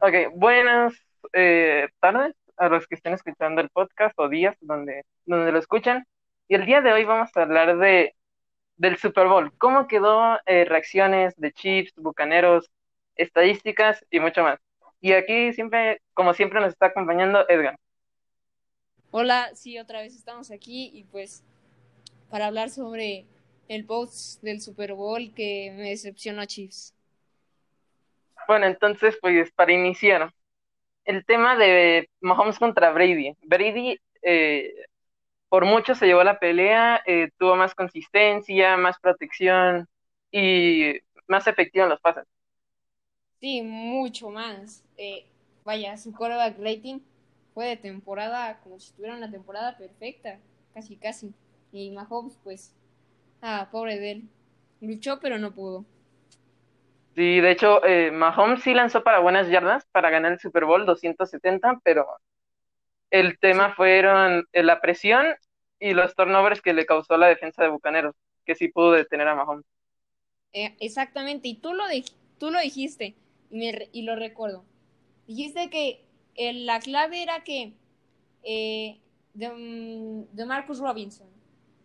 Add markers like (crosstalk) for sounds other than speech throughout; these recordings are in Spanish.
Ok, buenas eh, tardes a los que estén escuchando el podcast o días donde, donde lo escuchan. Y el día de hoy vamos a hablar de, del Super Bowl. ¿Cómo quedó? eh, reacciones de Chiefs, Bucaneros, estadísticas y mucho más. Y aquí siempre, como siempre, nos está acompañando Edgar. Hola, sí, otra vez estamos aquí y pues para hablar sobre el post del Super Bowl que me decepcionó a Chiefs. Bueno, entonces, pues para iniciar, el tema de Mahomes contra Brady. Brady, eh, por mucho se llevó la pelea, eh, tuvo más consistencia, más protección y más efectivo en los pases. Sí, mucho más. Eh, vaya, su quarterback rating fue de temporada como si tuviera una temporada perfecta, casi casi. Y Mahomes, pues, ah, pobre de él. Luchó pero no pudo. Sí, de hecho, eh, Mahomes sí lanzó para buenas yardas para ganar el Super Bowl 270, pero el tema fueron eh, la presión y los turnovers que le causó la defensa de Bucaneros, que sí pudo detener a Mahomes. eh, exactamente. Y tú lo, dij- tú lo dijiste y, me re- y lo recuerdo. Dijiste que eh, la clave era que eh, de, de Marcus Robinson,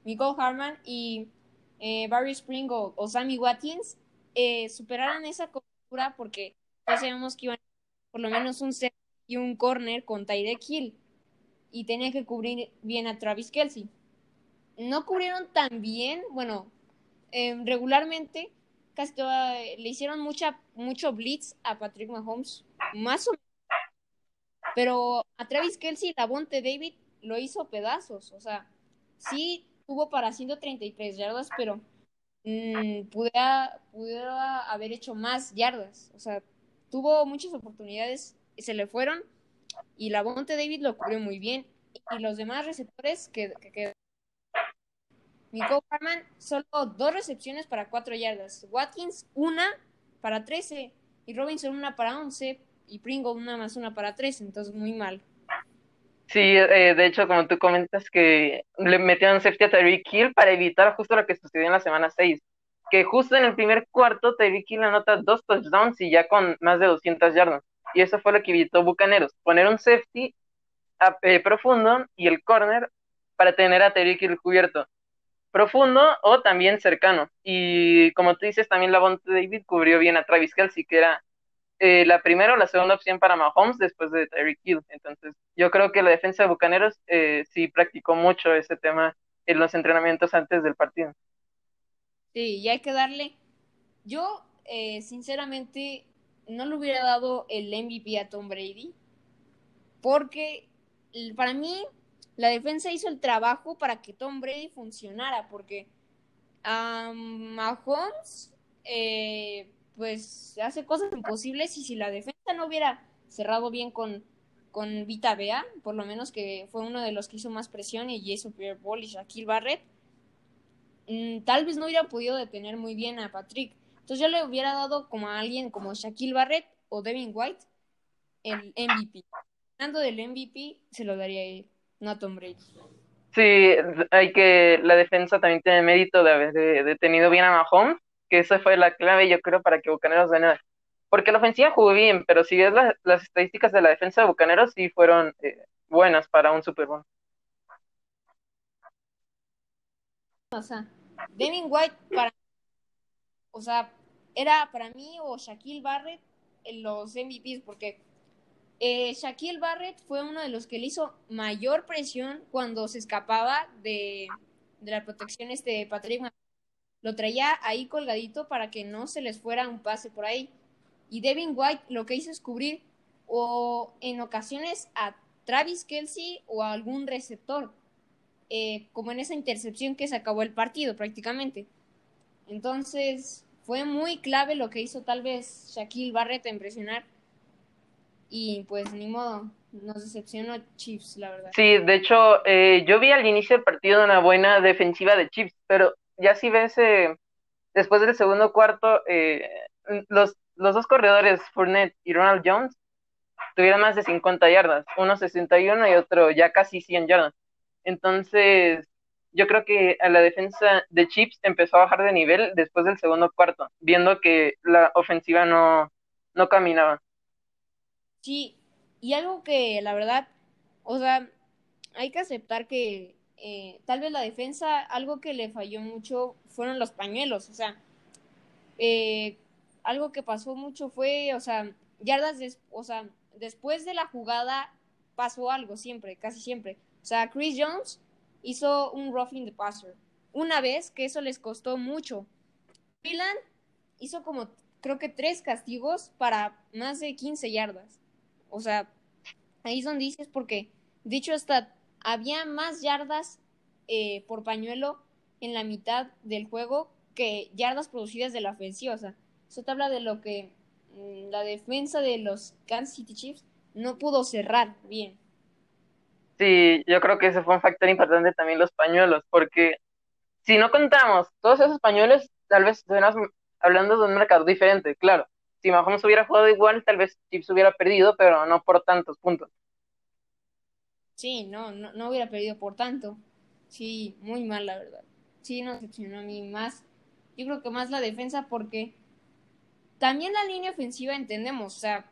Nicole Harman y Barry Spring o, o Sammy Watkins eh, superaran esa cobertura porque ya sabemos que iban por lo menos un set y un corner con Tyreek Hill y tenían que cubrir bien a Travis Kelsey. No cubrieron tan bien, bueno, eh, regularmente casi toda- le hicieron mucha, mucho blitz a Patrick Mahomes, más o pero a Travis Kelsey Davonte David lo hizo pedazos. O sea, sí tuvo para 133 yardas, pero mm, pudiera, pudiera haber hecho más yardas. O sea, tuvo muchas oportunidades, se le fueron y Davonte David lo cubrió muy bien. Y los demás receptores que, que, que Nico Harman, solo dos recepciones para cuatro yardas. Watkins, una para 13. Y Robinson, una para 11. Y Pringle, una más una para 13. Entonces, muy mal. Sí, eh, de hecho, como tú comentas que le metieron safety a Tyreek Hill para evitar justo lo que sucedió en la semana 6, que justo en el primer cuarto Tyreek Hill anota dos touchdowns y ya con más de 200 yardas. Y eso fue lo que evitó Bucaneros, poner un safety a- eh, profundo y el corner para tener a Tyreek Hill cubierto. Profundo o también cercano. Y como tú dices, también la David cubrió bien a Travis Kelce, que era eh, la primera o la segunda opción para Mahomes después de Tyreek Hill. Entonces, yo creo que la defensa de Bucaneros eh, sí practicó mucho ese tema en los entrenamientos antes del partido. Sí, y hay que darle. Yo, eh, sinceramente, no le hubiera dado el MVP a Tom Brady. Porque para mí, la defensa hizo el trabajo para que Tom Brady funcionara. Porque um, Mahomes, eh, pues hace cosas imposibles y si la defensa no hubiera cerrado bien con, con Vita Bea, por lo menos que fue uno de los que hizo más presión y Jason Pierre Paul y Shaquille Barrett, mm, tal vez no hubiera podido detener muy bien a Patrick. Entonces yo le hubiera dado como a alguien como Shaquille Barrett o Devin White el MVP. Hablando del MVP, se lo daría él, no a Tom Brady. Sí, hay que, la defensa también tiene mérito de haber eh, detenido bien a Mahomes, que esa fue la clave, yo creo, para que Bucaneros ganara. Porque la ofensiva jugó bien, pero si ves la- las estadísticas de la defensa de Bucaneros, sí fueron eh, buenas para un Super Bowl. O sea, Devin White para, o sea, era para mí o Shaquille Barrett los MVPs porque eh, Shaquille Barrett fue uno de los que le hizo mayor presión cuando se escapaba de, de la protección este de Patrick. Lo traía ahí colgadito para que no se les fuera un pase por ahí. Y Devin White lo que hizo es cubrir o en ocasiones a Travis Kelsey o a algún receptor, eh, como en esa intercepción que se acabó el partido prácticamente. Entonces fue muy clave lo que hizo tal vez Shaquille Barrett en presionar y pues ni modo, nos decepcionó Chiefs, la verdad. Sí, de hecho, eh, yo vi al inicio del partido una buena defensiva de Chiefs, pero ya si ves eh, después del segundo cuarto, eh, los, los dos corredores, Fournette y Ronald Jones, tuvieron más de 50 yardas, uno 61 y otro ya casi 100 yardas. Entonces, yo creo que a la defensa de Chiefs empezó a bajar de nivel después del segundo cuarto, viendo que la ofensiva no, no caminaba. Sí, y algo que la verdad, o sea, hay que aceptar que eh, tal vez la defensa, algo que le falló mucho fueron los pañuelos, o sea, eh, algo que pasó mucho fue, o sea, yardas, o sea, después de la jugada pasó algo siempre, casi siempre. O sea, Chris Jones hizo un roughing the passer. Una vez que eso les costó mucho. Freeland hizo como, creo que tres castigos para más de 15 yardas. O sea, ahí es donde dices porque, dicho hasta, había más yardas eh, por pañuelo en la mitad del juego que yardas producidas de la ofensiva. Eso te habla de lo que mm, la defensa de los Kansas City Chiefs no pudo cerrar bien. Sí, yo creo que ese fue un factor importante también los pañuelos, porque si no contamos todos esos pañuelos, tal vez estuviéramos hablando de un mercado diferente, claro. Si Mahomes hubiera jugado igual, tal vez Chiefs hubiera perdido, pero no por tantos puntos. Sí, no, no, no hubiera perdido por tanto. Sí, muy mal, la verdad. Sí, nos decepcionó a mí más. Yo creo que más la defensa porque también la línea ofensiva entendemos, o sea,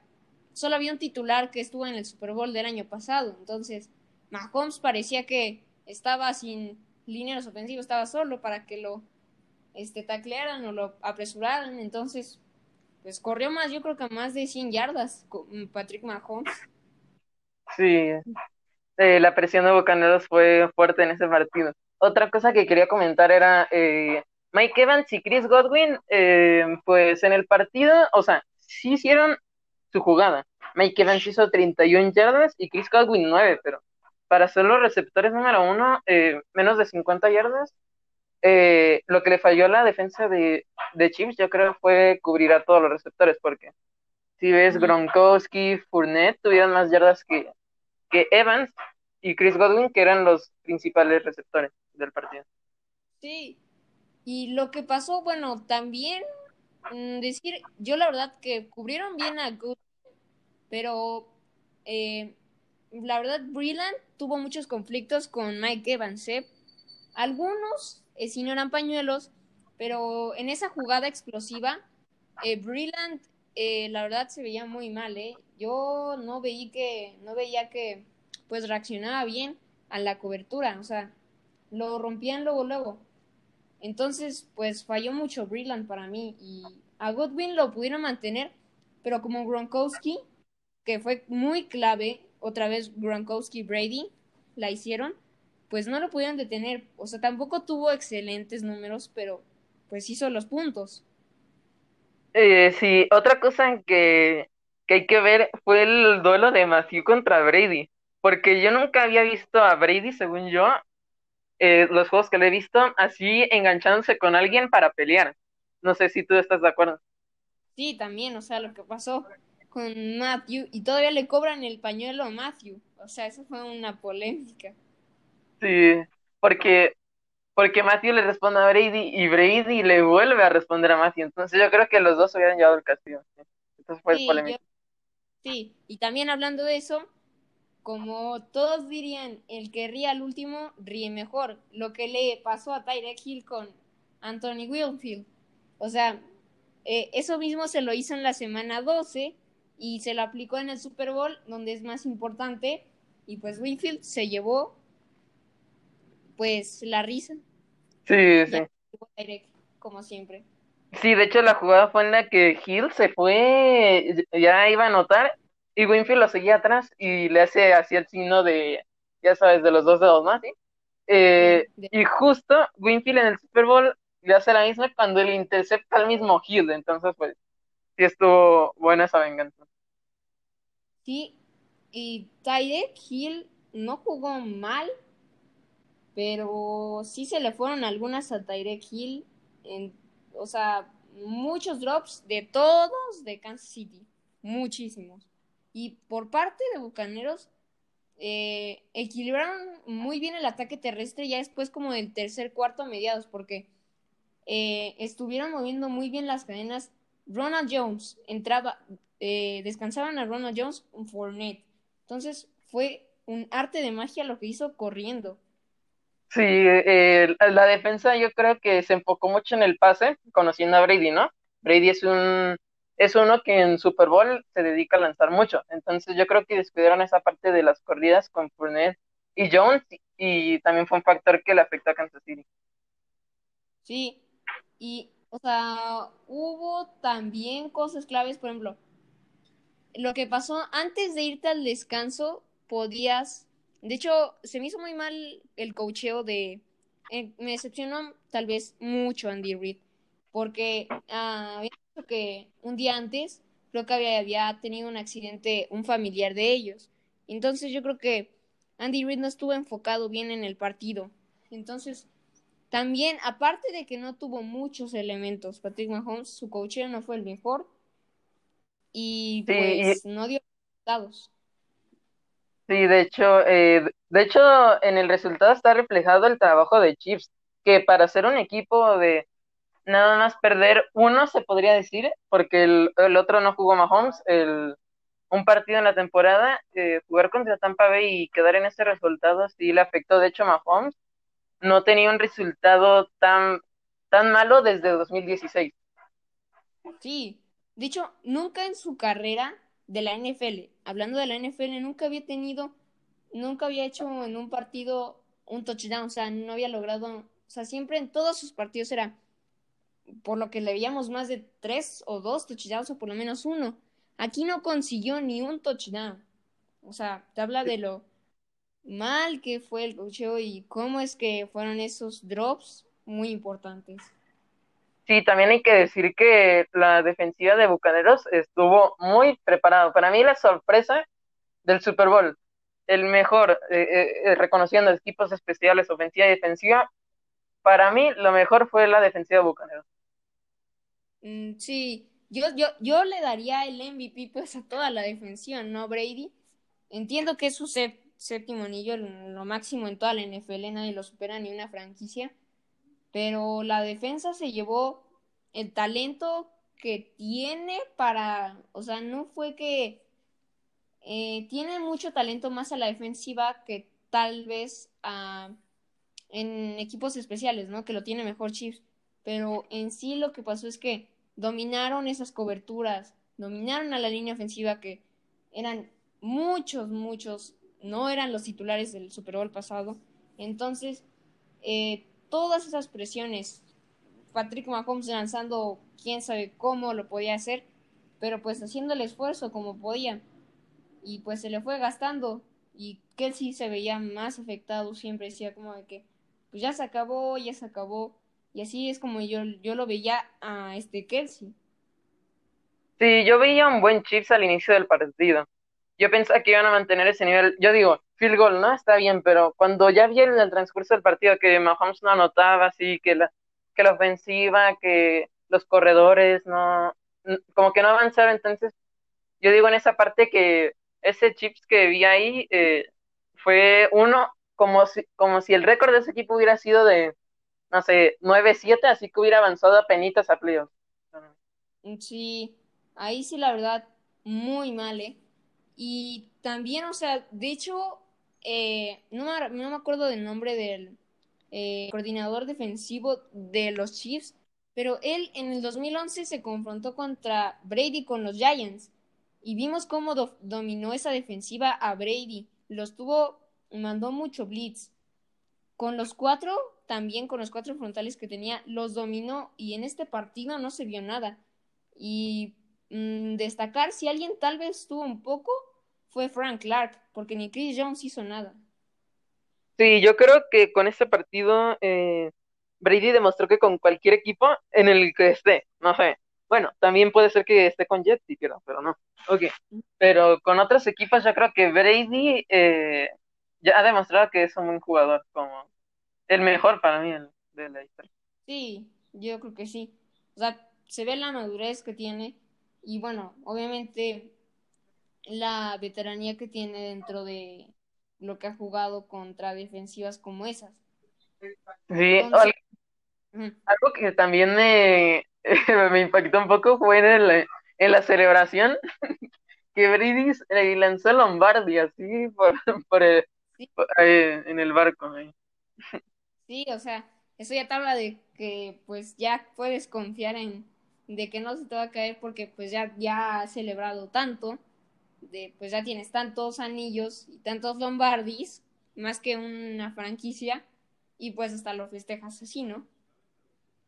solo había un titular que estuvo en el Super Bowl del año pasado, entonces Mahomes parecía que estaba sin líneas ofensivas, estaba solo para que lo este, taclearan o lo apresuraran, entonces pues corrió más, yo creo que más de 100 yardas con Patrick Mahomes. Sí, eh, la presión de Bucaneros fue fuerte en ese partido. Otra cosa que quería comentar era eh, Mike Evans y Chris Godwin, eh, pues en el partido, o sea, sí hicieron su jugada. Mike Evans hizo 31 yardas y Chris Godwin 9, pero para ser los receptores número uno, eh, menos de 50 yardas, eh, lo que le falló a la defensa de, de Chiefs, yo creo, fue cubrir a todos los receptores, porque si ves Gronkowski, Fournette tuvieron más yardas que, que Evans y Chris Godwin, que eran los principales receptores del partido. Sí, y lo que pasó, bueno, también mm, decir, yo la verdad que cubrieron bien a Good, pero eh, la verdad Breland tuvo muchos conflictos con Mike Evans. ¿eh? Algunos eh, si no eran pañuelos, pero en esa jugada explosiva, eh, Breland eh, la verdad se veía muy mal. ¿eh? Yo no veía que, no veía que pues reaccionaba bien a la cobertura, o sea, lo rompían luego, luego. Entonces, pues falló mucho Breland para mí y a Godwin lo pudieron mantener, pero como Gronkowski, que fue muy clave, otra vez Gronkowski Brady la hicieron, pues no lo pudieron detener. O sea, tampoco tuvo excelentes números, pero pues hizo los puntos. Eh, sí, otra cosa que, que hay que ver fue el duelo de Matthew contra Brady, porque yo nunca había visto a Brady, según yo, eh, los juegos que le he visto, así enganchándose con alguien para pelear. No sé si tú estás de acuerdo. Sí, también, o sea, lo que pasó con Matthew y todavía le cobran el pañuelo a Matthew. O sea, eso fue una polémica. Sí, porque porque Matthew le responde a Brady y Brady le vuelve a responder a Matthew. Entonces yo creo que los dos hubieran llevado el castigo. Entonces fue polémica. sí, y también hablando de eso, como todos dirían, el que ríe al último ríe mejor. Lo que le pasó a Tyrek Hill con Anthony Wilfield. O sea, eh, eso mismo se lo hizo en la semana 12 y se lo aplicó en el Super Bowl, donde es más importante. Y pues Winfield se llevó, pues, la risa. Sí, sí. Tyrek, como siempre. Sí, de hecho la jugada fue en la que Hill se fue, ya iba a anotar y Winfield lo seguía atrás y le hace así el signo de, ya sabes, de los dos dedos. ¿Sí? Eh, y justo Winfield en el Super Bowl le hace la misma cuando le intercepta al mismo Hill, entonces pues sí estuvo buena esa venganza. Sí, y Tyreek Hill no jugó mal, pero sí se le fueron algunas a Tyreek Hill, en, o sea, muchos drops de todos de Kansas City, muchísimos. Y por parte de Bucaneros, eh, equilibraron muy bien el ataque terrestre ya después como del tercer cuarto a mediados, porque eh, estuvieron moviendo muy bien las cadenas. Ronald Jones entraba, eh, descansaban a Ronald Jones un Fournette. Entonces fue un arte de magia lo que hizo corriendo. Sí, la defensa yo creo que se enfocó mucho en el pase, conociendo a Brady, ¿no? Brady es un es uno que en Super Bowl se dedica a lanzar mucho. Entonces yo creo que descuidaron esa parte de las corridas con Fournette y Jones y también fue un factor que le afectó a Kansas City. Sí, y o sea, hubo también cosas claves, por ejemplo, lo que pasó antes de irte al descanso, podías, de hecho, se me hizo muy mal el cocheo de, eh, me decepcionó tal vez mucho Andy Reid, porque ah, había dicho que un día antes creo que había, había tenido un accidente un familiar de ellos. Entonces yo creo que Andy Reid no estuvo enfocado bien en el partido. Entonces, también, aparte de que no tuvo muchos elementos, Patrick Mahomes, su coaching no fue el mejor y pues no dio resultados. Sí, de hecho, eh, de hecho, en el resultado está reflejado el trabajo de Chiefs, que para ser un equipo de nada más perder uno, se podría decir, porque el, el otro no jugó Mahomes, el, un partido en la temporada, eh, jugar contra Tampa Bay y quedar en ese resultado sí le afectó. De hecho, Mahomes no tenía un resultado tan, tan malo desde 2016. Sí, de hecho, nunca en su carrera de la NFL, hablando de la NFL, nunca había tenido, nunca había hecho en un partido un touchdown, o sea, no había logrado, o sea, siempre en todos sus partidos era, por lo que le veíamos más de tres o dos touchdowns o por lo menos uno. Aquí no consiguió ni un touchdown. O sea, te habla de lo mal que fue el cocheo y cómo es que fueron esos drops muy importantes. Sí, también hay que decir que la defensiva de Bucaneros estuvo muy preparado. Para mí la sorpresa del Super Bowl, el mejor, eh, eh, reconociendo equipos especiales, ofensiva y defensiva, para mí lo mejor fue la defensiva de Bucaneros. Mm, sí, yo, yo, yo le daría el MVP pues a toda la defensión, ¿no, Brady? Entiendo que es su séptimo anillo, lo máximo en toda la NFL, nadie lo supera ni una franquicia, pero la defensa se llevó el talento que tiene para, o sea, no fue que eh, tiene mucho talento más a la defensiva que tal vez en equipos especiales, ¿no? Que lo tiene mejor Chiefs, pero en sí lo que pasó es que dominaron esas coberturas, dominaron a la línea ofensiva que eran muchos, muchos, no eran los titulares del Super Bowl pasado. Entonces, eh, todas esas presiones, Patrick Mahomes lanzando quién sabe cómo lo podía hacer, pero pues haciendo el esfuerzo como podía. Y pues se le fue gastando. Y Kelsey se veía más afectado, siempre decía como de que, pues ya se acabó, ya se acabó. Y así es como yo, yo lo veía a este Kelsey. Sí, yo veía un buen Chiefs al inicio del partido. Yo pensaba que iban a mantener ese nivel. Yo digo, field goal, ¿no? Está bien, pero cuando ya vi en el transcurso del partido que Mahomes no anotaba, así que la, que la ofensiva, que los corredores no, como que no avanzaron, entonces yo digo en esa parte que ese Chiefs que vi ahí eh, fue uno como si, como si el récord de ese equipo hubiera sido de no sé, 9-7, así que hubiera avanzado a penitas a playoffs. Sí, ahí sí la verdad, muy mal, ¿eh? Y también, o sea, de hecho, eh, no, me, no, me, acuerdo del nombre del eh, coordinador defensivo de los Chiefs, pero él en el 2011 se confrontó contra Brady con los Giants y vimos cómo dominó esa defensiva a Brady. Los tuvo, mandó mucho blitz. Con los cuatro también con los cuatro frontales que tenía, los dominó y en este partido no se vio nada. Y mm, destacar si alguien tal vez tuvo un poco fue Frank Clark, porque ni Chris Jones hizo nada. Sí, yo creo que con este partido eh, Brady demostró que con cualquier equipo en el que esté, no sé, bueno, también puede ser que esté con Jets, pero, pero no. Ok, pero con otros equipos yo creo que Brady eh, ya ha demostrado que es un buen jugador, como el mejor para mí de la historia. Sí, yo creo que sí. O sea, se ve la madurez que tiene y bueno, obviamente la veteranía que tiene dentro de lo que ha jugado contra defensivas como esas. Sí, algo, que también me, (laughs) me impactó un poco fue en, en la celebración (laughs) que Brady lanzó Lombardi así por, por, eh, en el barco. Sí, o sea, eso ya te habla de que pues ya puedes confiar en de que no se te va a caer porque pues ya, ya has celebrado tanto, de, pues ya tienes tantos anillos y tantos Lombardis, más que una franquicia, y pues hasta lo festejas así, ¿no?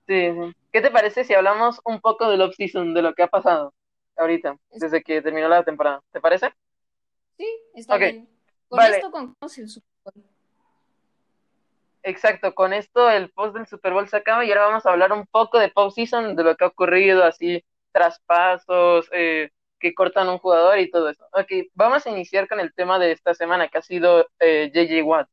Sí, sí. ¿Qué te parece si hablamos un poco del off-season, de lo que ha pasado ahorita, desde que terminó la temporada? ¿Te parece? Sí, está bien. Con vale. esto concluimos el Super Bowl. Exacto, con esto el post del Super Bowl se acaba y ahora vamos a hablar un poco de postseason, de lo que ha ocurrido, así, traspasos, eh, que cortan un jugador y todo eso. Ok, vamos a iniciar con el tema de esta semana, que ha sido eh, JJ Watt,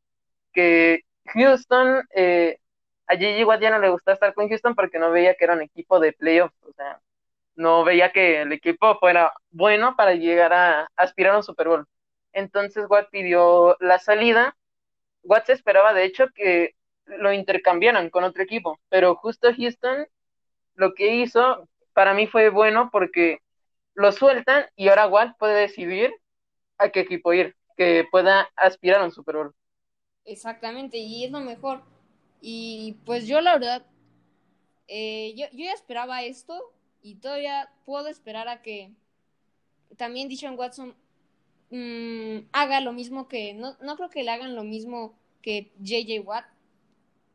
que Houston, eh, a JJ Watt ya no le gustaba estar con Houston porque no veía que era un equipo de playoffs, o sea, no veía que el equipo fuera bueno para llegar a aspirar a un Super Bowl. Entonces Watt pidió la salida Watt se esperaba, de hecho, que lo intercambiaran con otro equipo, pero justo Houston lo que hizo para mí fue bueno porque lo sueltan y ahora Watt puede decidir a qué equipo ir, que pueda aspirar a un Super Bowl. Exactamente, y es lo mejor. Y pues yo la verdad, eh, yo, yo ya esperaba esto y todavía puedo esperar a que también Dishon Watson mm, haga lo mismo que, no, no creo que le hagan lo mismo que JJ Watt,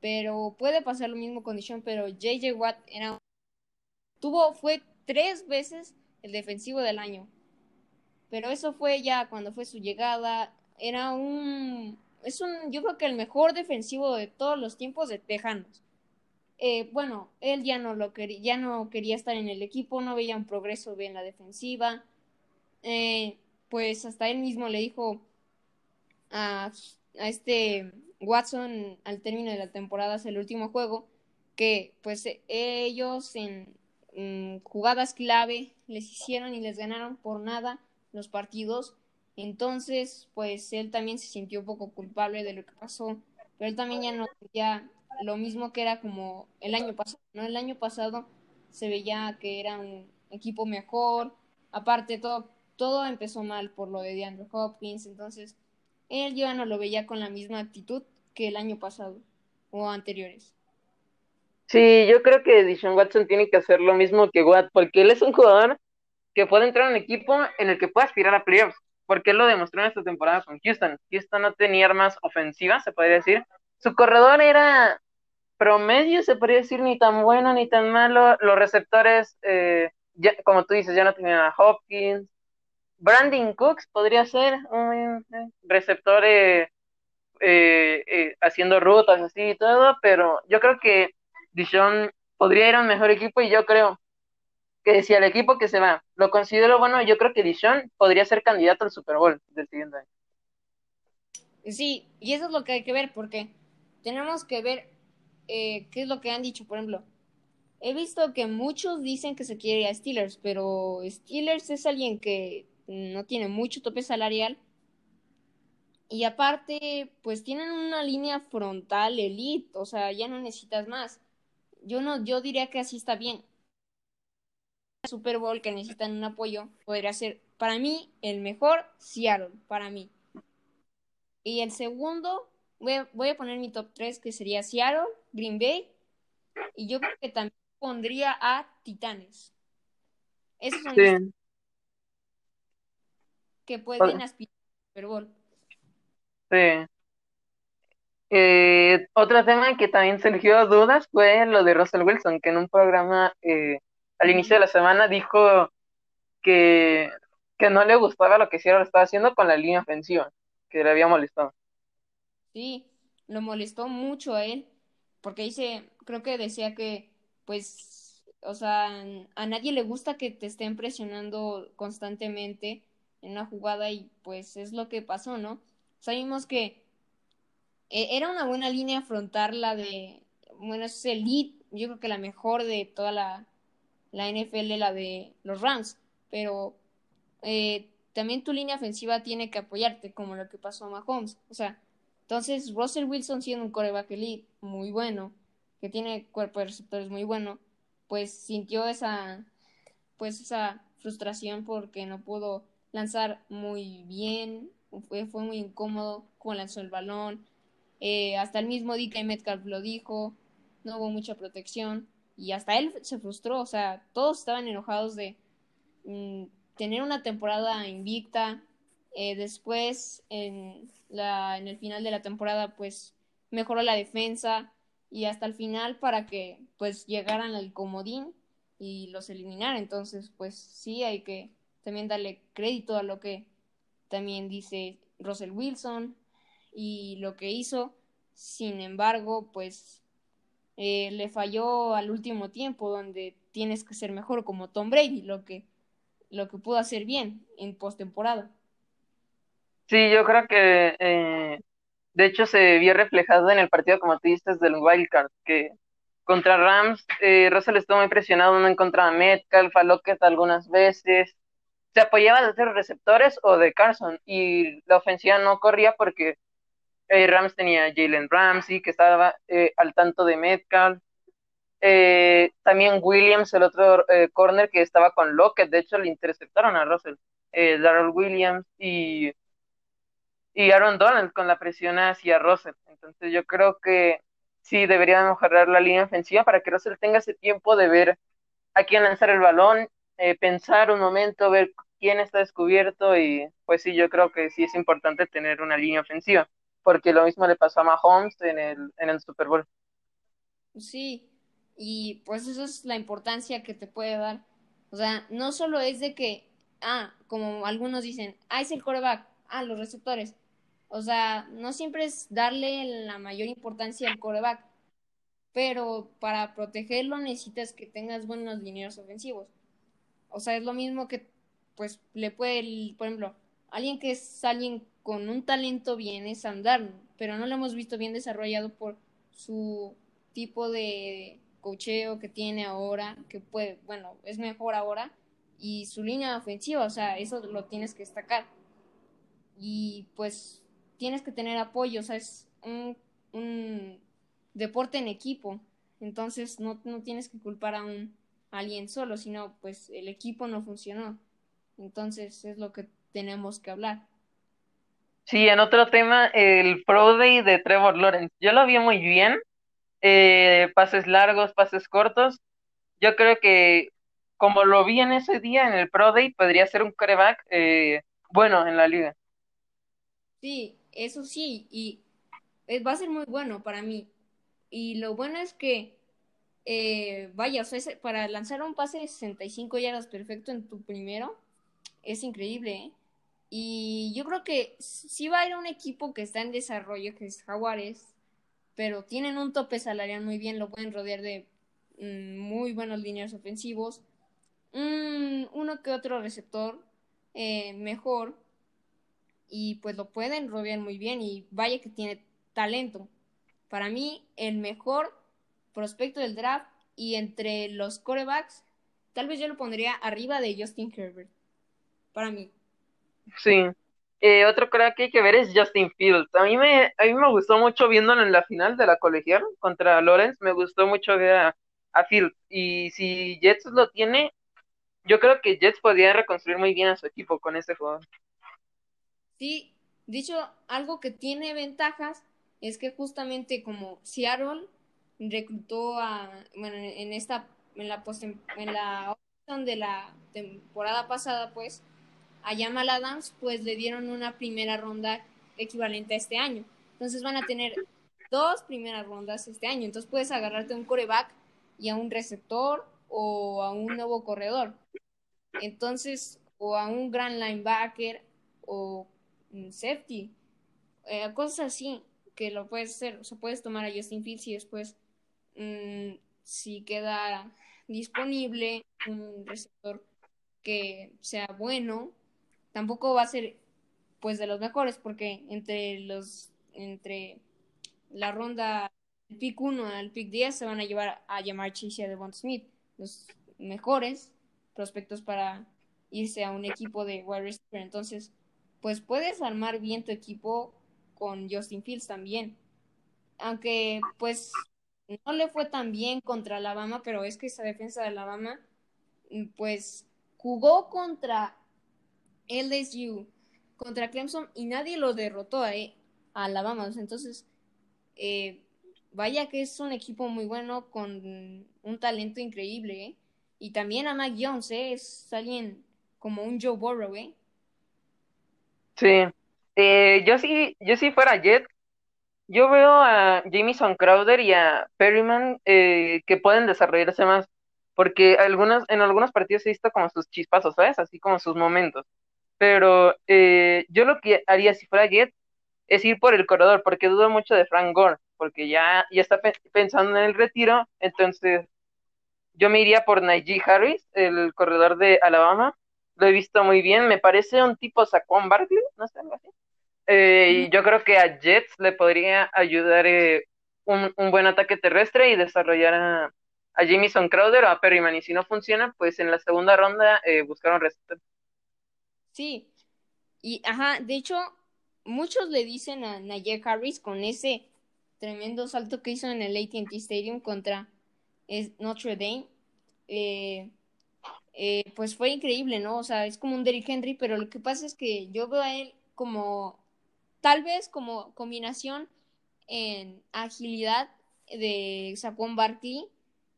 pero puede pasar lo mismo con Dishon, pero JJ Watt era, tuvo, fue tres veces el defensivo del año, pero eso fue ya cuando fue su llegada, era un, es un, yo creo que el mejor defensivo de todos los tiempos de Tejanos. Eh, bueno, él ya no lo quería, ya no quería estar en el equipo, no veía un progreso en la defensiva. Eh, pues hasta él mismo le dijo a, a, este Watson al término de la temporada, el último juego, que pues ellos en, jugadas clave les hicieron y les ganaron por nada los partidos. Entonces, pues él también se sintió un poco culpable de lo que pasó, pero él también ya no ya lo mismo que era como el año pasado, ¿no? El año pasado se veía que era un equipo mejor, aparte todo, todo empezó mal por lo de DeAndre Hopkins, entonces él ya no lo veía con la misma actitud que el año pasado o anteriores. Sí, yo creo que Dishon Watson tiene que hacer lo mismo que Watt, porque él es un jugador que puede entrar en un equipo en el que pueda aspirar a playoffs, porque él lo demostró en esta temporada con Houston. Houston no tenía armas ofensivas, se podría decir. Su corredor era promedio, se podría decir, ni tan bueno ni tan malo. Los receptores, eh, ya, como tú dices, ya no tenían a Hopkins. Brandon Cooks podría ser un eh, receptor eh, haciendo rutas así y todo, pero yo creo que Dishon podría ir a un mejor equipo y yo creo que si al equipo que se va lo considero bueno, yo creo que Dishon podría ser candidato al Super Bowl del siguiente año. Sí, y eso es lo que hay que ver, porque tenemos que ver eh, qué es lo que han dicho. Por ejemplo, he visto que muchos dicen que se quiere ir a Steelers, pero Steelers es alguien que no tiene mucho tope salarial. Y aparte, pues tienen una línea frontal elite, o sea, ya no necesitas más. Yo no, yo diría que así está bien. Super Bowl que necesitan un apoyo podría ser para mí el mejor Seattle, para mí. Y el segundo, voy a, voy a poner mi top 3 que sería Seattle, Green Bay y yo creo que también pondría a Titanes. Esos son los que pueden aspirar al Super Bowl. Sí. Eh, otro tema que también surgió dudas fue lo de Russell Wilson, que en un programa eh, al inicio de la semana dijo que, que no le gustaba lo que Seattle estaba haciendo con la línea ofensiva, que le había molestado. Sí, lo molestó mucho a él, porque dice, creo que decía que, pues, o sea, a nadie le gusta que te estén presionando constantemente en una jugada y pues es lo que pasó, ¿no? Sabemos que eh, era una buena línea afrontar la de, bueno, es el lead, yo creo que la mejor de toda la, la NFL, la de los Rams, pero eh, también tu línea ofensiva tiene que apoyarte, como lo que pasó a Mahomes, o sea, entonces Russell Wilson siendo un coreback elite muy bueno, que tiene cuerpo de receptores muy bueno, pues sintió esa, pues esa frustración porque no pudo lanzar muy bien, fue, muy incómodo como lanzó el balón, eh, hasta el mismo DK Metcalf lo dijo, no hubo mucha protección. y hasta él se frustró, o sea, todos estaban enojados de mm, tener una temporada invicta, eh, después en, la, en el final de la temporada pues mejoró la defensa y hasta el final para que pues llegaran al comodín y los eliminaran, entonces pues sí hay que también darle crédito a lo que también dice Russell Wilson y lo que hizo, sin embargo pues eh, le falló al último tiempo donde tienes que ser mejor como Tom Brady, lo que, lo que pudo hacer bien en postemporada. Sí, yo creo que eh, de hecho se vio reflejado en el partido, como tú dices, del Wildcard, que contra Rams, eh, Russell estuvo muy presionado, no encontraba Metcalf, a algunas veces, se apoyaba de los receptores o de Carson, y la ofensiva no corría porque eh, Rams tenía Jalen Ramsey, que estaba eh, al tanto de Metcalf. Eh, también Williams, el otro corner que estaba con Lockett, de hecho le interceptaron a Russell, Darrell Williams y, y Aaron Donald con la presión hacia Russell. Entonces yo creo que sí debería mejorar la línea ofensiva para que Russell tenga ese tiempo de ver a quién lanzar el balón, pensar un momento, ver quién está descubierto y pues sí, yo creo que sí es importante tener una línea ofensiva porque lo mismo le pasó a Mahomes en el, en el Super Bowl. Sí, y pues eso es la importancia que te puede dar. O sea, no solo es de que, ah, como algunos dicen, ah, es el coreback, ah, los receptores. O sea, no siempre es darle la mayor importancia al coreback, pero para protegerlo necesitas que tengas buenos lineros ofensivos. O sea, es lo mismo que, pues, le puede, por ejemplo, alguien que es alguien con un talento bien es andar, pero no lo hemos visto bien desarrollado por su tipo de cocheo que tiene ahora, que puede, bueno, es mejor ahora, y su línea ofensiva, o sea, eso lo tienes que destacar. Y pues tienes que tener apoyo, o sea, es un, un deporte en equipo, entonces no, no tienes que culpar a un alguien solo, sino pues el equipo no funcionó. Entonces es lo que tenemos que hablar. Sí, en otro tema, el Pro Day de Trevor Lawrence. Yo lo vi muy bien. Eh, pases largos, pases cortos. Yo creo que como lo vi en ese día en el Pro Day, podría ser un coreback eh, bueno en la liga. Sí, eso sí, y eh, va a ser muy bueno para mí. Y lo bueno es que, vaya, o sea, para lanzar un pase de 65 yardas perfecto en tu primero, es increíble, ¿eh? Y yo creo que sí va a ir un equipo que está en desarrollo, que es Jaguares, pero tienen un tope salarial muy bien, lo pueden rodear de mm, muy buenos líneas ofensivos, uno que otro receptor eh, mejor, y pues lo pueden rodear muy bien, y vaya que tiene talento. Para mí, el mejor prospecto del draft y entre los corebacks, tal vez yo lo pondría arriba de Justin Herbert. Para mí. Sí. Eh, otro crack que hay que ver es Justin Fields. A mí me, a mí me gustó mucho viéndolo en la final de la colegial contra Lawrence. Me gustó mucho ver a, a Fields. Y si Jets lo tiene, yo creo que Jets podría reconstruir muy bien a su equipo con este jugador. Sí, dicho, algo que tiene ventajas es que justamente como Seattle reclutó a, bueno, en esta, en la post, en la de la temporada pasada, pues, a Jamal Adams, pues le dieron una primera ronda equivalente a este año. Entonces van a tener dos primeras rondas este año. Entonces puedes agarrarte a un coreback y a un receptor o a un nuevo corredor. Entonces, o a un gran linebacker o un safety. Eh, cosas así que lo puedes hacer. O sea, puedes tomar a Justin Fields y después, mm, si queda disponible un receptor que sea bueno, tampoco va a ser pues de los mejores porque entre los entre la ronda el pick 1 al pick 10 se van a llevar a llamar Chase y a Devon Smith, los mejores prospectos para irse a un equipo de wide receiver. Entonces, pues puedes armar bien tu equipo con Justin Fields también. Aunque pues no le fue tan bien contra Alabama, pero es que esa defensa de Alabama pues jugó contra LSU contra Clemson y nadie lo derrotó eh, a Alabama. Entonces, eh, vaya que es un equipo muy bueno con un talento increíble, ¿eh? Y también a Mac Jones, ¿eh? Es alguien como un Joe Burrow. Sí. Yo sí, yo sí fuera Jet, yo veo a Jamison Crowder y a Perryman eh, que pueden desarrollarse más, porque algunas, en algunos partidos he visto como sus chispazos, ¿sabes? Así como sus momentos. Pero eh, yo lo que haría si fuera Jet es ir por el corredor, porque dudo mucho de Frank Gore, porque ya, ya está pensando en el retiro, entonces yo me iría por Najee Harris, el corredor de Alabama. Lo he visto muy bien, me parece un tipo Saquon Barkley, no sé, algo así. Eh, y yo creo que a Jets le podría ayudar eh, un, un, buen ataque terrestre y desarrollar a, a Jamison Crowder o a Perryman. Y si no funciona, pues en la segunda ronda eh, buscar un receptor. Sí, y ajá, de hecho, muchos le dicen a Najee Harris con ese tremendo salto que hizo en el ATT Stadium contra Notre Dame. Eh, eh, pues fue increíble, ¿no? O sea, es como un Derrick Henry, pero lo que pasa es que yo veo a él como tal vez como combinación en agilidad de Saquon Barkley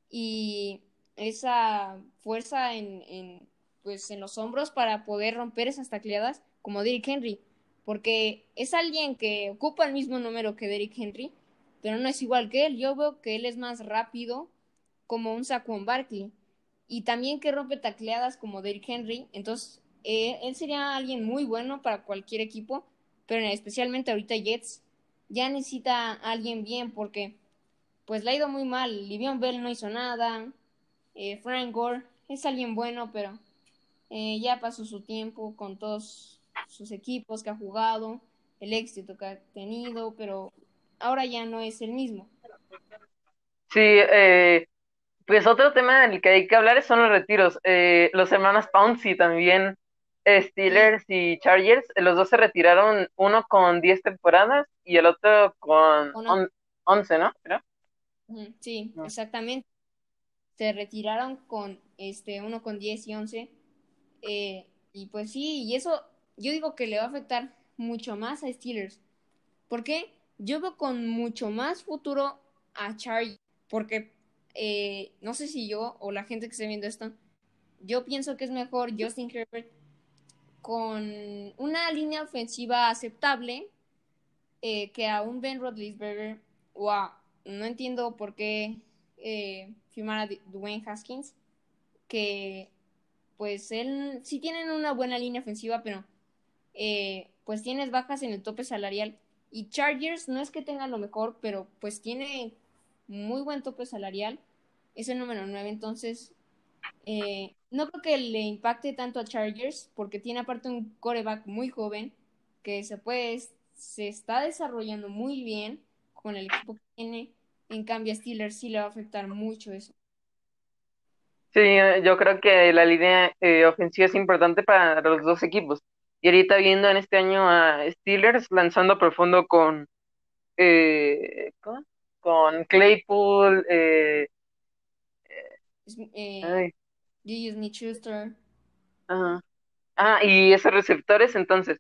y esa fuerza en, en, pues en los hombros para poder romper esas tacleadas como Derrick Henry, porque es alguien que ocupa el mismo número que Derrick Henry, pero no es igual que él. Yo veo que él es más rápido como un Saquon Barkley y también que rompe tacleadas como Derrick Henry, entonces eh, él sería alguien muy bueno para cualquier equipo pero especialmente ahorita Jets ya necesita a alguien bien porque pues le ha ido muy mal. Livion Bell no hizo nada, eh, Frank Gore es alguien bueno, pero eh, ya pasó su tiempo con todos sus equipos que ha jugado, el éxito que ha tenido, pero ahora ya no es el mismo. Sí, eh, pues otro tema del que hay que hablar son los retiros. Eh, los hermanos Pouncy también Steelers y Chargers, los dos se retiraron, uno con 10 temporadas y el otro con 11, ¿no? Sí, exactamente. Se retiraron con este uno con 10 y 11. Eh, y pues sí, y eso yo digo que le va a afectar mucho más a Steelers. ¿Por qué? Yo veo con mucho más futuro a Chargers, porque eh, no sé si yo o la gente que esté viendo esto, yo pienso que es mejor Justin Herbert con una línea ofensiva aceptable eh, que a un Ben Roethlisberger o no entiendo por qué eh, firmar a Dwayne Haskins que pues él sí tienen una buena línea ofensiva pero eh, pues tienes bajas en el tope salarial. Y Chargers no es que tenga lo mejor pero pues tiene muy buen tope salarial. Es el número 9 entonces eh, no creo que le impacte tanto a Chargers porque tiene aparte un coreback muy joven que se puede, se está desarrollando muy bien con el equipo que tiene. En cambio, a Steelers sí le va a afectar mucho eso. Sí, yo creo que la línea eh, ofensiva es importante para los dos equipos. Y ahorita viendo en este año a Steelers lanzando profundo con eh, con Claypool, eh, eh, Smith Schuster. Ajá. Ah, y esos receptores, entonces,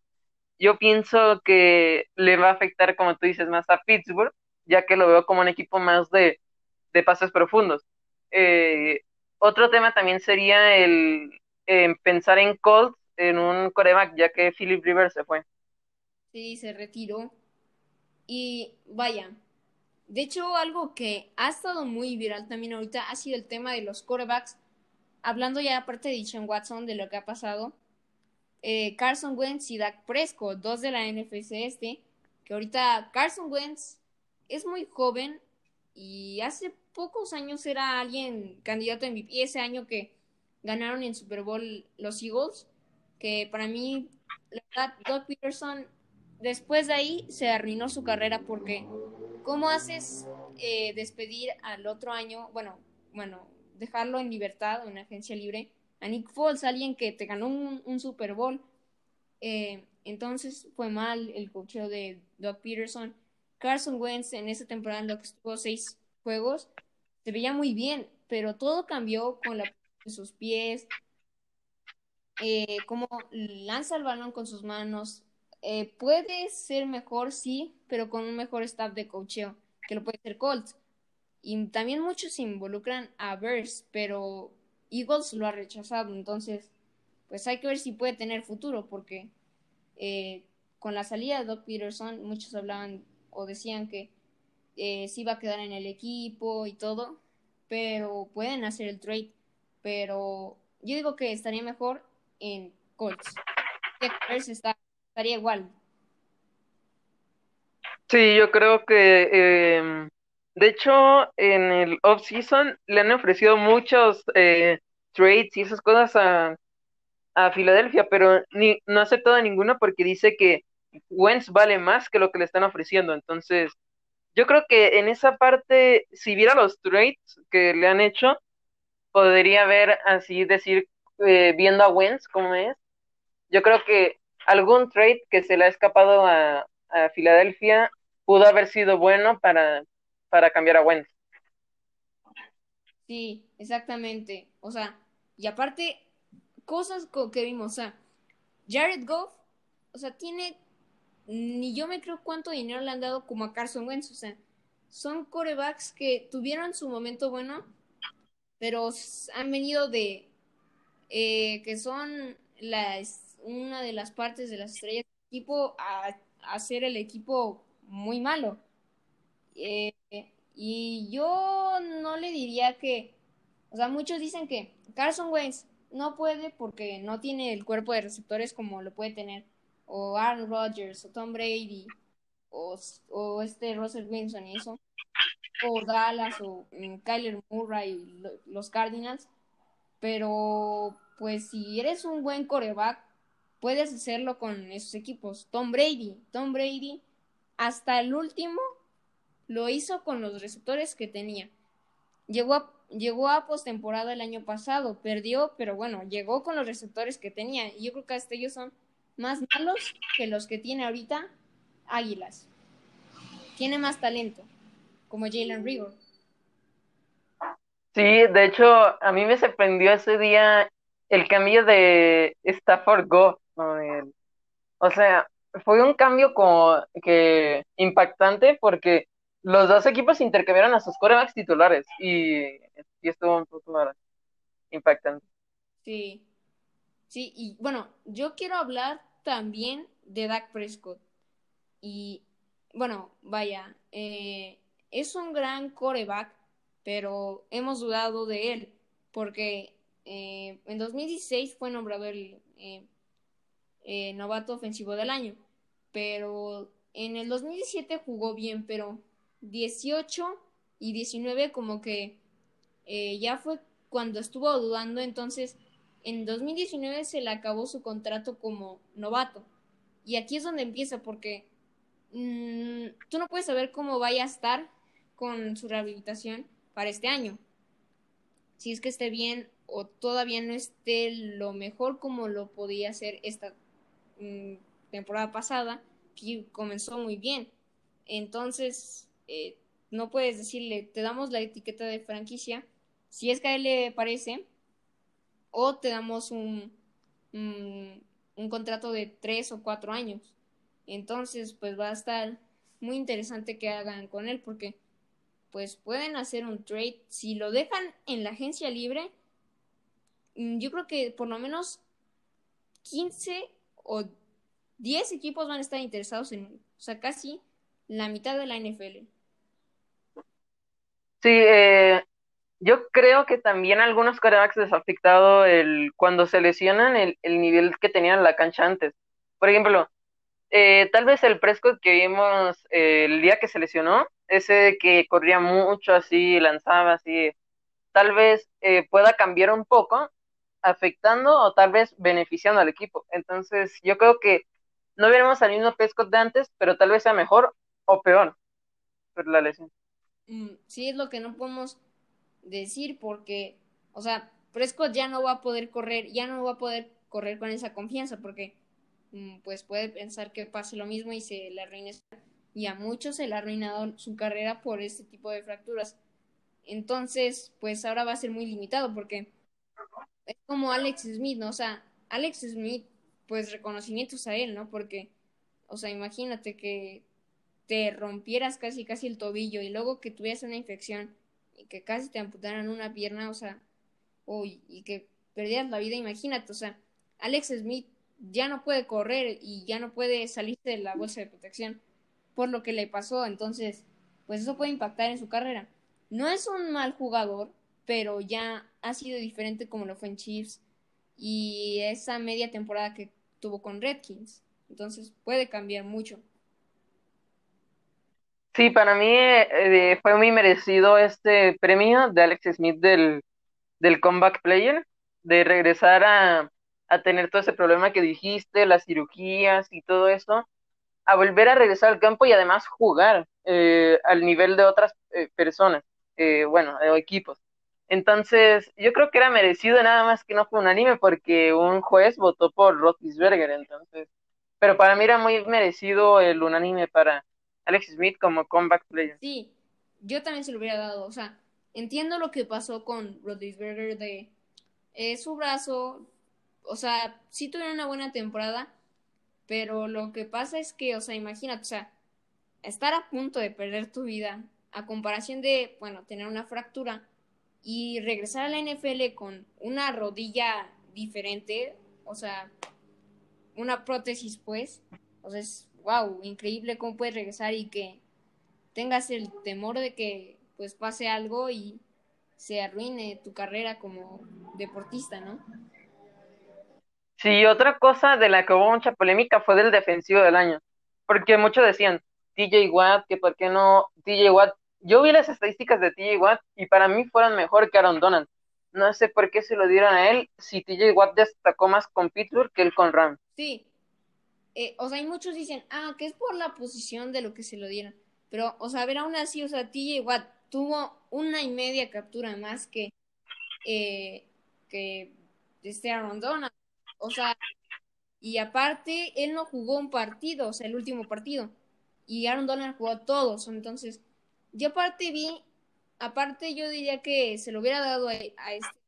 yo pienso que le va a afectar, como tú dices, más a Pittsburgh, ya que lo veo como un equipo más de, de pases profundos. Eh, otro tema también sería el pensar en Colts en un coreback, ya que Philip Rivers se fue. Sí, se retiró. Y vaya, de hecho, algo que ha estado muy viral también ahorita ha sido el tema de los corebacks hablando ya aparte de Sean Watson, de lo que ha pasado, eh, Carson Wentz y Dak Prescott, dos de la NFC este, que ahorita Carson Wentz es muy joven y hace pocos años era alguien candidato a MVP, ese año que ganaron en Super Bowl los Eagles, que para mí, Doug Peterson, después de ahí se arruinó su carrera porque ¿cómo haces eh, despedir al otro año? Bueno, bueno, dejarlo en libertad en agencia libre a Nick Foles, alguien que te ganó un, Super Bowl. Eh, entonces fue mal el cocheo de Doug Peterson. Carson Wentz en esa temporada en lo que estuvo seis juegos se veía muy bien, pero todo cambió con la de sus pies, eh, cómo lanza el balón con sus manos. Eh, puede ser mejor, sí, pero con un mejor staff de cocheo. que lo puede hacer Colts. Y también muchos involucran a Bears, pero Eagles lo ha rechazado. Entonces, pues hay que ver si puede tener futuro, porque eh, con la salida de Doc Peterson, muchos hablaban o decían que eh, sí va a quedar en el equipo y todo, pero pueden hacer el trade. Pero yo digo que estaría mejor en Colts. Está, estaría igual. Sí, yo creo que, em, de hecho, en el off-season le han ofrecido muchos eh, trades y esas cosas a, a Filadelfia, pero ni, no ha aceptado ninguno porque dice que Wentz vale más que lo que le están ofreciendo. Entonces, yo creo que en esa parte, si viera los trades que le han hecho, podría ver así decir, eh, viendo a Wentz como es, yo creo que algún trade que se le ha escapado a, a Filadelfia pudo haber sido bueno para, para cambiar a Wentz. Sí, exactamente. O sea, y aparte, cosas que vimos, o sea, Jared Goff, o sea, tiene, ni yo me creo cuánto dinero le han dado como a Carson Wentz, o sea, son corebacks que tuvieron su momento bueno, pero han venido de, eh, que son las, una de las partes de las estrellas del equipo a, hacer el equipo muy malo. Eh, y yo no le diría que, o sea, muchos dicen que Carson Wentz no puede porque no tiene el cuerpo de receptores como lo puede tener o Aaron Rodgers o Tom Brady o, o este Russell Wilson y eso o Dallas o mm, Kyler Murray y los Cardinals pero pues si eres un buen coreback puedes hacerlo con esos equipos Tom Brady Tom Brady hasta el último lo hizo con los receptores que tenía llegó a llegó a postemporada el año pasado, perdió, pero bueno, llegó con los receptores que tenía. Y yo creo que hasta ellos son más malos que los que tiene ahorita Águilas. Tiene más talento, como Jalen Rigor. Sí, de hecho, a mí me sorprendió ese día el cambio de Stafford Go. O sea, fue un cambio como que impactante porque los dos equipos intercambiaron a sus corebacks titulares y, y estuvo un poco impactante. Sí, sí, y bueno, yo quiero hablar también de Dak Prescott. Y bueno, vaya, eh, es un gran coreback, pero hemos dudado de él, porque eh, en 2016 fue nombrado el eh, novato ofensivo del año, pero en el 2017 jugó bien, pero 18 y 19 como que eh, ya fue cuando estuvo dudando, entonces en 2019 se le acabó su contrato como novato. Y aquí es donde empieza porque mm, tú no puedes saber cómo vaya a estar con su rehabilitación para este año. Si es que esté bien o todavía no esté lo mejor como lo podía hacer esta temporada pasada, que comenzó muy bien. Entonces, eh, no puedes decirle, te damos la etiqueta de franquicia, si es que a él le parece, o te damos un, un contrato de tres o cuatro años. Entonces, pues va a estar muy interesante que hagan con él porque pues pueden hacer un trade. Si lo dejan en la agencia libre, mm, yo creo que por lo menos 15 o 10 equipos van a estar interesados en, o sea, casi la mitad de la NFL. Sí, eh, yo creo que también algunos quarterbacks les ha afectado el, cuando se lesionan el, el nivel que tenían en la cancha antes. Por ejemplo, eh, tal vez el Prescott que vimos eh, el día que se lesionó, ese que corría mucho así, lanzaba así, tal vez pueda cambiar un poco, afectando o tal vez beneficiando al equipo. Entonces, yo creo que no veremos al mismo Prescott de antes, pero tal vez sea mejor o peor por la lesión. Mm, sí es lo que no podemos decir porque, o sea, Prescott ya no va a poder correr, ya no va a poder correr con esa confianza porque mm, pues puede pensar que pase lo mismo y se le arruine y a muchos se le ha arruinado su carrera por este tipo de fracturas. Entonces, pues ahora va a ser muy limitado porque es como Alex Smith, ¿no? O sea, Alex Smith, pues reconocimientos a él, ¿no? Porque, o sea, imagínate que te rompieras casi casi el tobillo y luego que tuvieras una infección y que casi te amputaran una pierna, o sea, uy, y que perdieras la vida, imagínate, o sea, Alex Smith ya no puede correr y ya no puede salirse de la bolsa de protección por lo que le pasó, entonces, pues eso puede impactar en su carrera. No es un mal jugador, pero ya ha sido diferente como lo fue en Chiefs y esa media temporada que tuvo con Redkins. Entonces puede cambiar mucho. Sí, para mí eh, fue muy merecido este premio de Alex Smith del, del comeback player, de regresar a, a tener todo ese problema que dijiste, las cirugías y todo eso, a volver a regresar al campo y además jugar eh, al nivel de otras eh, personas, eh, bueno, equipos. Entonces, yo creo que era merecido, nada más que no fue unánime, porque un juez votó por Roethlisberger, entonces. Pero para mí era muy merecido el unánime para Alex Smith como comeback player. Sí, yo también se lo hubiera dado. O sea, entiendo lo que pasó con Roethlisberger de su brazo. O sea, sí tuvieron una buena temporada, pero lo que pasa es que, o sea, imagínate, o sea, estar a punto de perder tu vida a comparación de, bueno, tener una fractura y regresar a la NFL con una rodilla diferente, o sea, una prótesis pues, o sea, es wow, increíble cómo puedes regresar y que tengas el temor de que pues pase algo y se arruine tu carrera como deportista, ¿no? Sí, otra cosa de la que hubo mucha polémica fue del defensivo del año, porque muchos decían, TJ Watt, que por qué no, TJ Watt yo vi las estadísticas de TJ Watt y para mí fueron mejor que Aaron Donald. No sé por qué se lo dieron a él si TJ Watt destacó más con Pittsburgh que él con Ram. Sí. Eh, o sea, hay muchos dicen, ah, que es por la posición de lo que se lo dieron. Pero, o sea, a ver, aún así, o sea, TJ Watt tuvo una y media captura más que, eh, que este Aaron Donald. O sea, y aparte, él no jugó un partido, o sea, el último partido. Y Aaron Donald jugó todos. Entonces, yo aparte vi, aparte yo diría que se lo hubiera dado a, este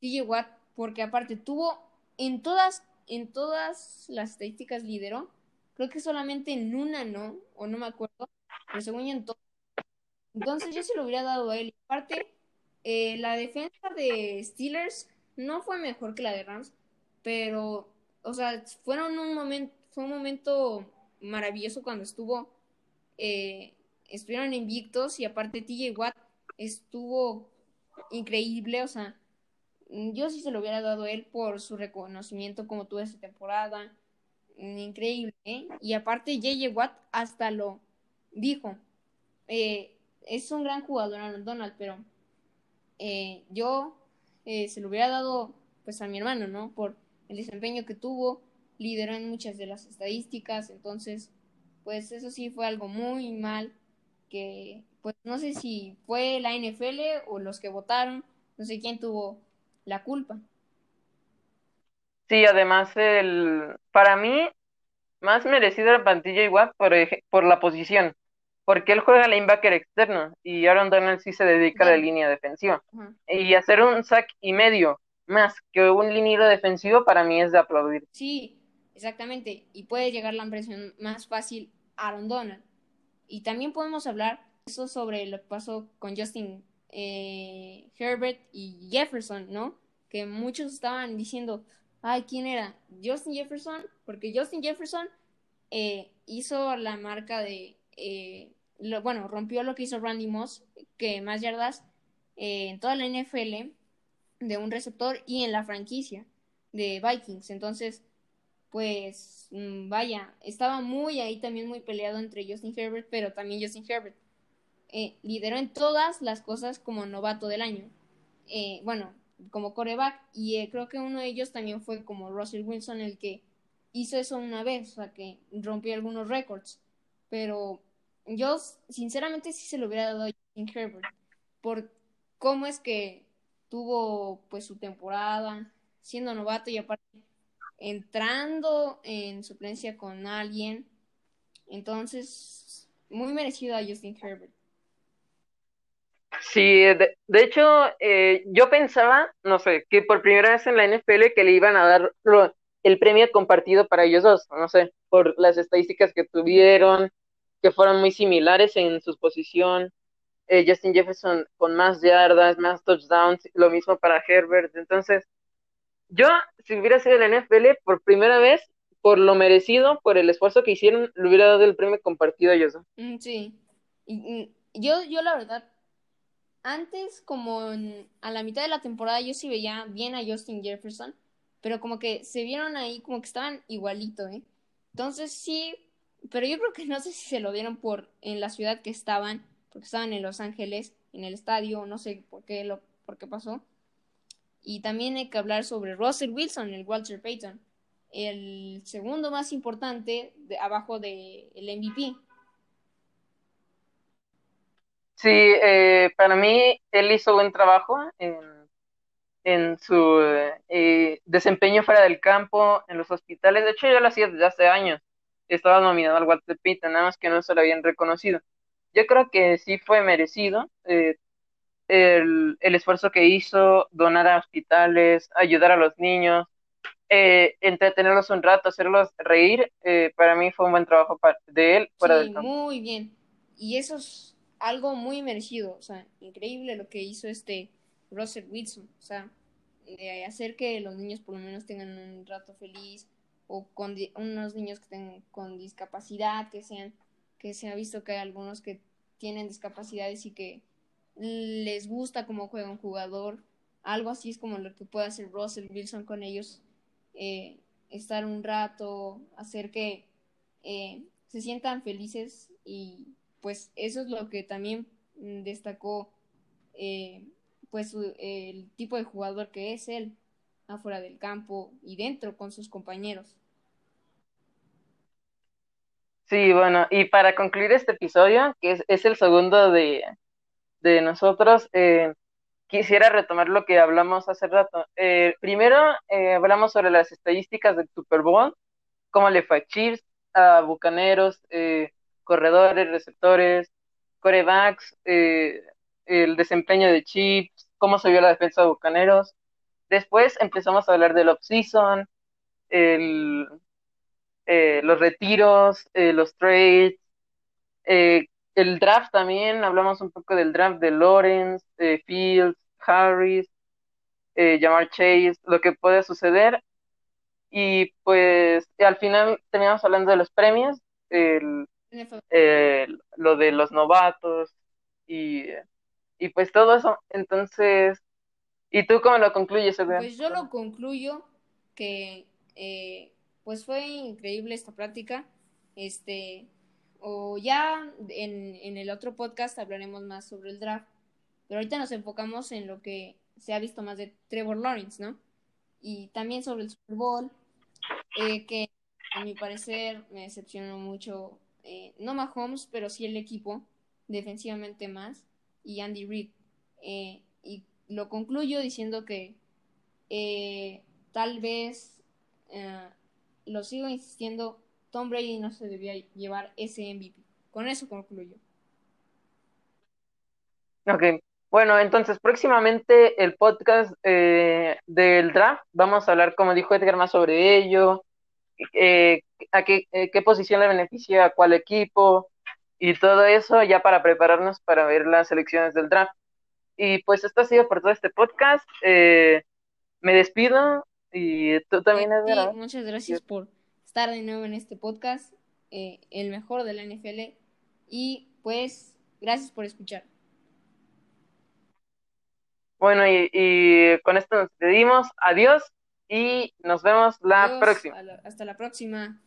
DJ Watt, porque aparte tuvo en todas, en todas las estadísticas lideró, creo que solamente en una no, o no me acuerdo, pero según yo en todas. Entonces yo se lo hubiera dado a él. Aparte, eh, la defensa de Steelers no fue mejor que la de Rams, pero, o sea, fueron un momento, fue un momento maravilloso cuando estuvo eh, estuvieron invictos y aparte TJ Watt estuvo increíble, o sea, yo sí se lo hubiera dado él por su reconocimiento como tuvo esta temporada, increíble, ¿eh? Y aparte JJ Watt hasta lo dijo, eh, es un gran jugador Donald, pero eh, yo eh, se lo hubiera dado pues a mi hermano, ¿no? Por el desempeño que tuvo, lideró en muchas de las estadísticas, entonces, pues eso sí fue algo muy mal que pues no sé si fue la NFL o los que votaron, no sé quién tuvo la culpa. Sí, además el para mí más merecido era Pantilla igual por, por la posición, porque él juega linebacker externo y Aaron Donald sí se dedica a la línea defensiva. Y hacer un sack y medio más que un liniero defensivo para mí es de aplaudir. Sí, exactamente, y puede llegar la impresión más fácil a Aaron Donald. Y también podemos hablar eso sobre lo que pasó con Justin eh, Herbert y Jefferson, ¿no? Que muchos estaban diciendo, ay, ¿quién era? Justin Jefferson, porque Justin Jefferson eh, hizo la marca de, eh, bueno, rompió lo que hizo Randy Moss, que más yardas en toda la NFL de un receptor y en la franquicia de Vikings. Entonces, pues mm, vaya, estaba muy ahí también muy peleado entre Justin Herbert, pero también Justin Herbert eh, lideró en todas las cosas como novato del año. Eh, bueno, como coreback, y eh, creo que uno de ellos también fue como Russell Wilson, el que hizo eso una vez, o sea, que rompió algunos récords. Pero yo, sinceramente, sí se lo hubiera dado a Justin Herbert, por cómo es que tuvo pues su temporada siendo novato y aparte entrando en suplencia con alguien. Entonces, muy merecido a Justin Herbert. Sí, de, hecho, eh, yo pensaba, no sé, que por primera vez en la NFL que le iban a dar el premio compartido para ellos dos, no sé, por las estadísticas que tuvieron, que fueron muy similares en su posición. Eh, Justin Jefferson con más yardas, más touchdowns, lo mismo para Herbert. Entonces, yo, si hubiera sido el NFL, por primera vez, por lo merecido, por el esfuerzo que hicieron, le hubiera dado el premio compartido a ellos. Mm, sí. Yo, yo la verdad, antes, como a la mitad de la temporada, yo sí veía bien a Justin Jefferson, pero como que se vieron ahí como que estaban igualito, ¿eh? Entonces sí, pero yo creo que no sé si se lo dieron por en la ciudad que estaban, porque estaban en Los Ángeles, en el estadio, no sé por qué lo por qué pasó. Y también hay que hablar sobre Russell Wilson, el Walter Payton, el segundo más importante de, abajo del el MVP. Sí, eh, para mí él hizo buen trabajo en, en su eh, desempeño fuera del campo, en los hospitales. De hecho, yo lo hacía desde hace años. Estaba nominado al Walter Payton, nada más que no se lo habían reconocido. Yo creo que sí fue merecido eh, el, el, esfuerzo que hizo, donar a hospitales, ayudar a los niños, eh, entretenerlos un rato, hacerlos reír. Eh, para mí fue un buen trabajo de él fuera sí, Muy bien. Y eso es algo muy merecido. O sea, increíble lo que hizo este Russell Wilson. O sea, de hacer que los niños por lo menos tengan un rato feliz o con unos niños que tengan con discapacidad, que sean que se ha visto que hay algunos que tienen discapacidades y que les gusta cómo juega un jugador. Algo así es como lo que puede hacer Russell Wilson con ellos. Eh, estar un rato, hacer que eh, se sientan felices y pues eso es lo que también destacó eh, pues el tipo de jugador que es él afuera del campo y dentro con sus compañeros. Sí, bueno, y para concluir este episodio, que es, es el segundo de, de nosotros, eh, quisiera retomar lo que hablamos hace rato. Eh, primero, eh, hablamos sobre las estadísticas del Super Bowl, cómo le fue a Chiefs, a Bucaneros, corredores, receptores, corebacks, el desempeño de Chiefs, cómo se vio la defensa de Bucaneros. Después empezamos a hablar del off-season, el, los retiros, los trades, eh, el draft también, hablamos un poco del draft de Lawrence, Fields, Harris, eh, Jamar Chase, lo que puede suceder. Y pues al final terminamos hablando de los premios, el, lo de los novatos y, y pues todo eso. Entonces, ¿y tú cómo lo concluyes? Pues yo lo concluyo que eh, pues fue increíble esta práctica. Este, o ya en, en el otro podcast hablaremos más sobre el draft, pero ahorita nos enfocamos en lo que se ha visto más de Trevor Lawrence, ¿no? Y también sobre el Super Bowl, eh, que a mi parecer me decepcionó mucho, eh, no Mahomes, pero sí el equipo, defensivamente más, y Andy Reid. Eh, y lo concluyo diciendo que tal vez, lo sigo insistiendo, Tom Brady no se debía llevar ese MVP. Con eso concluyo. Ok, bueno, entonces próximamente el podcast eh, del draft, vamos a hablar, como dijo Edgar, más sobre ello, eh, a qué, eh, qué posición le beneficia a cuál equipo y todo eso ya para prepararnos para ver las elecciones del draft. Y pues esto ha sido por todo este podcast. me despido y tú también, Edgar. muchas gracias por estar de nuevo en este podcast, eh, el mejor de la NFL. Y pues, gracias por escuchar. Bueno, y, con esto nos despedimos. Adiós y nos vemos la próxima. hasta la próxima.